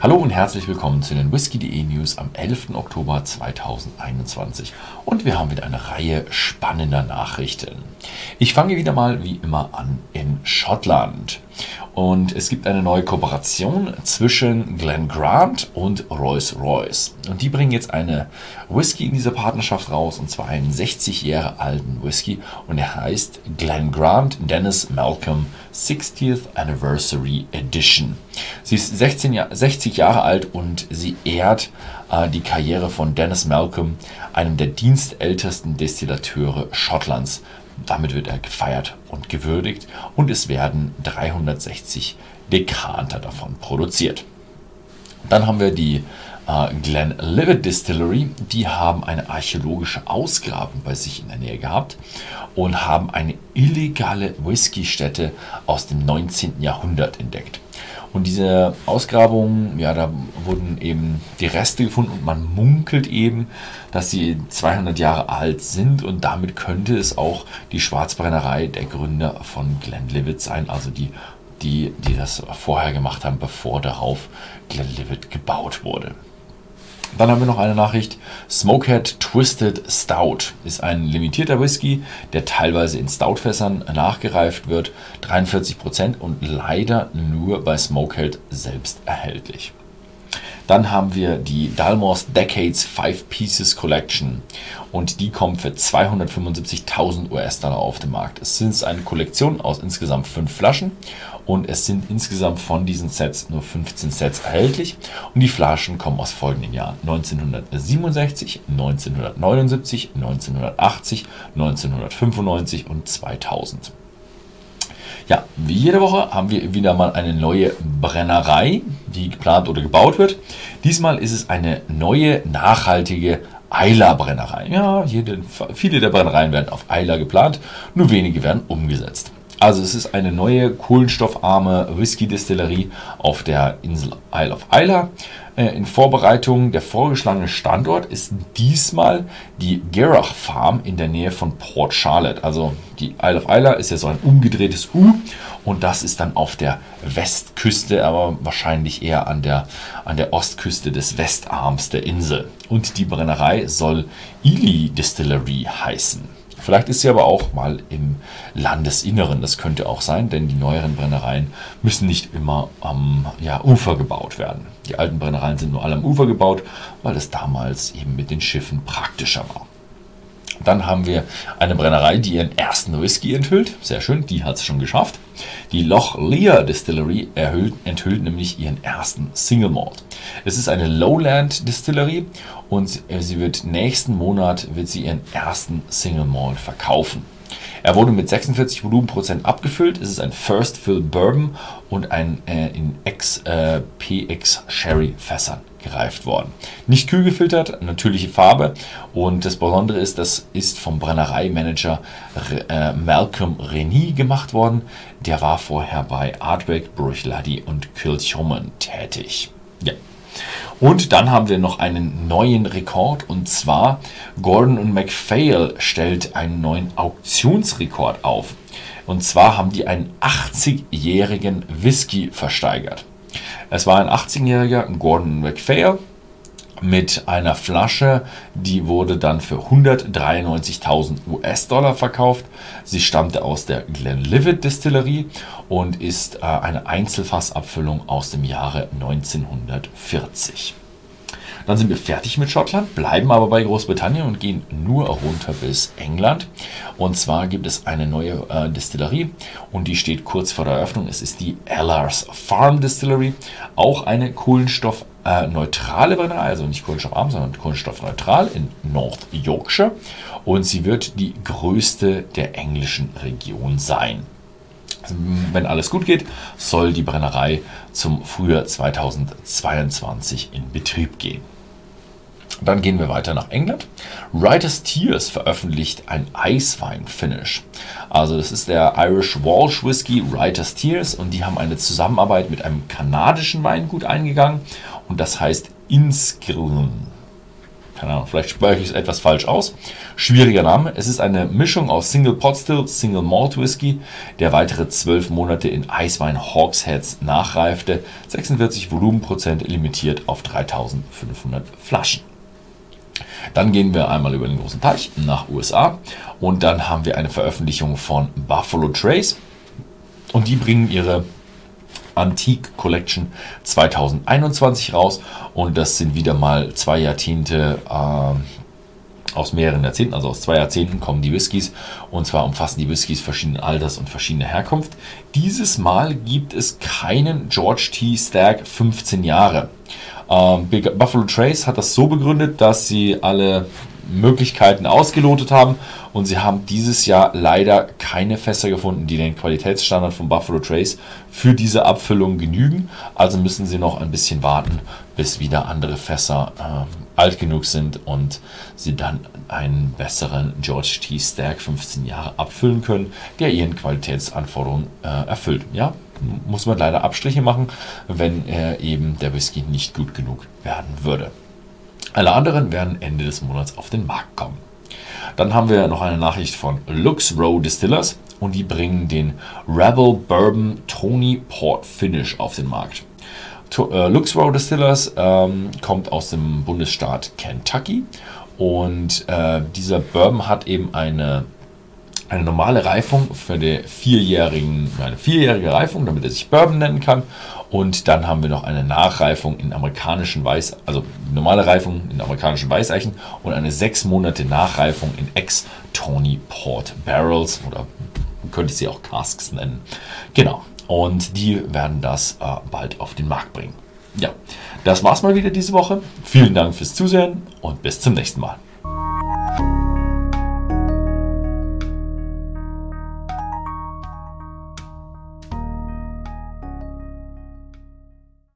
Hallo und herzlich willkommen zu den Whisky.de News am 11. Oktober 2021. Und wir haben wieder eine Reihe spannender Nachrichten. Ich fange wieder mal wie immer an in Schottland. Und es gibt eine neue Kooperation zwischen Glen Grant und Rolls-Royce. Und die bringen jetzt eine Whisky in dieser Partnerschaft raus, und zwar einen 60 Jahre alten Whisky. Und er heißt Glen Grant Dennis Malcolm 60th Anniversary Edition. Sie ist 16 Jahr, 60 Jahre alt und sie ehrt äh, die Karriere von Dennis Malcolm, einem der dienstältesten Destillateure Schottlands. Damit wird er gefeiert und gewürdigt und es werden 360 Dekanter davon produziert. Dann haben wir die äh, Glenlivet Distillery. Die haben eine archäologische Ausgrabung bei sich in der Nähe gehabt und haben eine illegale Whisky-Stätte aus dem 19. Jahrhundert entdeckt. Und diese Ausgrabungen, ja, da wurden eben die Reste gefunden und man munkelt eben, dass sie 200 Jahre alt sind und damit könnte es auch die Schwarzbrennerei der Gründer von Glenlivet sein, also die, die, die das vorher gemacht haben, bevor darauf Glenlivet gebaut wurde. Dann haben wir noch eine Nachricht. Smokehead Twisted Stout ist ein limitierter Whisky, der teilweise in Stoutfässern nachgereift wird. 43% und leider nur bei Smokehead selbst erhältlich. Dann haben wir die Dalmors Decades 5 Pieces Collection und die kommt für 275.000 US-Dollar auf den Markt. Es sind eine Kollektion aus insgesamt 5 Flaschen und es sind insgesamt von diesen Sets nur 15 Sets erhältlich und die Flaschen kommen aus folgenden Jahren 1967, 1979, 1980, 1995 und 2000. Ja, wie jede Woche haben wir wieder mal eine neue Brennerei, die geplant oder gebaut wird. Diesmal ist es eine neue, nachhaltige Eiler-Brennerei. Ja, jede, viele der Brennereien werden auf Eiler geplant, nur wenige werden umgesetzt. Also es ist eine neue kohlenstoffarme Whisky-Destillerie auf der Insel Isle of Isla. Äh, in Vorbereitung der vorgeschlagene Standort ist diesmal die Gerach Farm in der Nähe von Port Charlotte. Also die Isle of Isla ist ja so ein umgedrehtes U und das ist dann auf der Westküste, aber wahrscheinlich eher an der, an der Ostküste des Westarms der Insel. Und die Brennerei soll Ely Distillery heißen. Vielleicht ist sie aber auch mal im Landesinneren. Das könnte auch sein, denn die neueren Brennereien müssen nicht immer am ja, Ufer gebaut werden. Die alten Brennereien sind nur alle am Ufer gebaut, weil es damals eben mit den Schiffen praktischer war. Dann haben wir eine Brennerei, die ihren ersten Whisky enthüllt. Sehr schön, die hat es schon geschafft. Die Loch Lear Distillery erhüllt, enthüllt nämlich ihren ersten Single Malt. Es ist eine Lowland Distillery und sie wird nächsten Monat wird sie ihren ersten Single Malt verkaufen. Er wurde mit 46 Volumenprozent abgefüllt. Es ist ein First Fill Bourbon und ein äh, in XPX äh, Sherry Fässern gereift worden. Nicht kühl gefiltert, natürliche Farbe und das Besondere ist, das ist vom Brennereimanager äh, Malcolm Reni gemacht worden. Der war vorher bei Ardbeg, Bruichladi und Kilchoman tätig. Ja. Und dann haben wir noch einen neuen Rekord und zwar Gordon und MacPhail stellt einen neuen Auktionsrekord auf. Und zwar haben die einen 80-jährigen Whisky versteigert. Es war ein 18-jähriger Gordon MacPhail mit einer Flasche, die wurde dann für 193.000 US-Dollar verkauft. Sie stammte aus der Glenlivet Distillerie und ist äh, eine Einzelfassabfüllung aus dem Jahre 1940. Dann sind wir fertig mit Schottland, bleiben aber bei Großbritannien und gehen nur runter bis England. Und zwar gibt es eine neue äh, Distillerie und die steht kurz vor der Eröffnung. Es ist die Ellars Farm Distillery, auch eine kohlenstoffneutrale Brennerei, also nicht kohlenstoffarm, sondern kohlenstoffneutral in North Yorkshire. Und sie wird die größte der englischen Region sein. Wenn alles gut geht, soll die Brennerei zum Frühjahr 2022 in Betrieb gehen. Dann gehen wir weiter nach England. Writer's Tears veröffentlicht ein Eiswein-Finish. Also das ist der Irish Walsh Whisky Writer's Tears und die haben eine Zusammenarbeit mit einem kanadischen Weingut eingegangen und das heißt Inskillen. keine Ahnung, vielleicht spreche ich es etwas falsch aus. Schwieriger Name. Es ist eine Mischung aus Single Pot Still, Single Malt Whisky, der weitere zwölf Monate in Eiswein Hawksheads nachreifte. 46 Volumenprozent limitiert auf 3500 Flaschen. Dann gehen wir einmal über den großen Teich nach USA und dann haben wir eine Veröffentlichung von Buffalo Trace. Und die bringen ihre Antique Collection 2021 raus. Und das sind wieder mal zwei Jahrzehnte äh, aus mehreren Jahrzehnten, also aus zwei Jahrzehnten kommen die Whiskys und zwar umfassen die Whiskys verschiedenen Alters und verschiedene Herkunft. Dieses Mal gibt es keinen George T. Stagg 15 Jahre. Ähm, Buffalo Trace hat das so begründet, dass sie alle Möglichkeiten ausgelotet haben und sie haben dieses Jahr leider keine Fässer gefunden, die den Qualitätsstandard von Buffalo Trace für diese Abfüllung genügen. Also müssen sie noch ein bisschen warten, bis wieder andere Fässer äh, alt genug sind und sie dann einen besseren George T. Stagg 15 Jahre abfüllen können, der ihren Qualitätsanforderungen äh, erfüllt. Ja, muss man leider Abstriche machen, wenn er eben der Whisky nicht gut genug werden würde. Alle anderen werden Ende des Monats auf den Markt kommen. Dann haben wir noch eine Nachricht von Lux Row Distillers und die bringen den Rebel Bourbon Tony Port Finish auf den Markt. Äh, Lux Row Distillers ähm, kommt aus dem Bundesstaat Kentucky und äh, dieser Bourbon hat eben eine eine normale Reifung für die vierjährigen, eine vierjährige Reifung, damit er sich Bourbon nennen kann. Und dann haben wir noch eine Nachreifung in amerikanischen Weiß, also normale Reifung in amerikanischen Weißeichen und eine sechs Monate Nachreifung in Ex-Tony Port Barrels oder könnte ich sie auch Casks nennen. Genau. Und die werden das äh, bald auf den Markt bringen. Ja, das war's mal wieder diese Woche. Vielen Dank fürs Zusehen und bis zum nächsten Mal.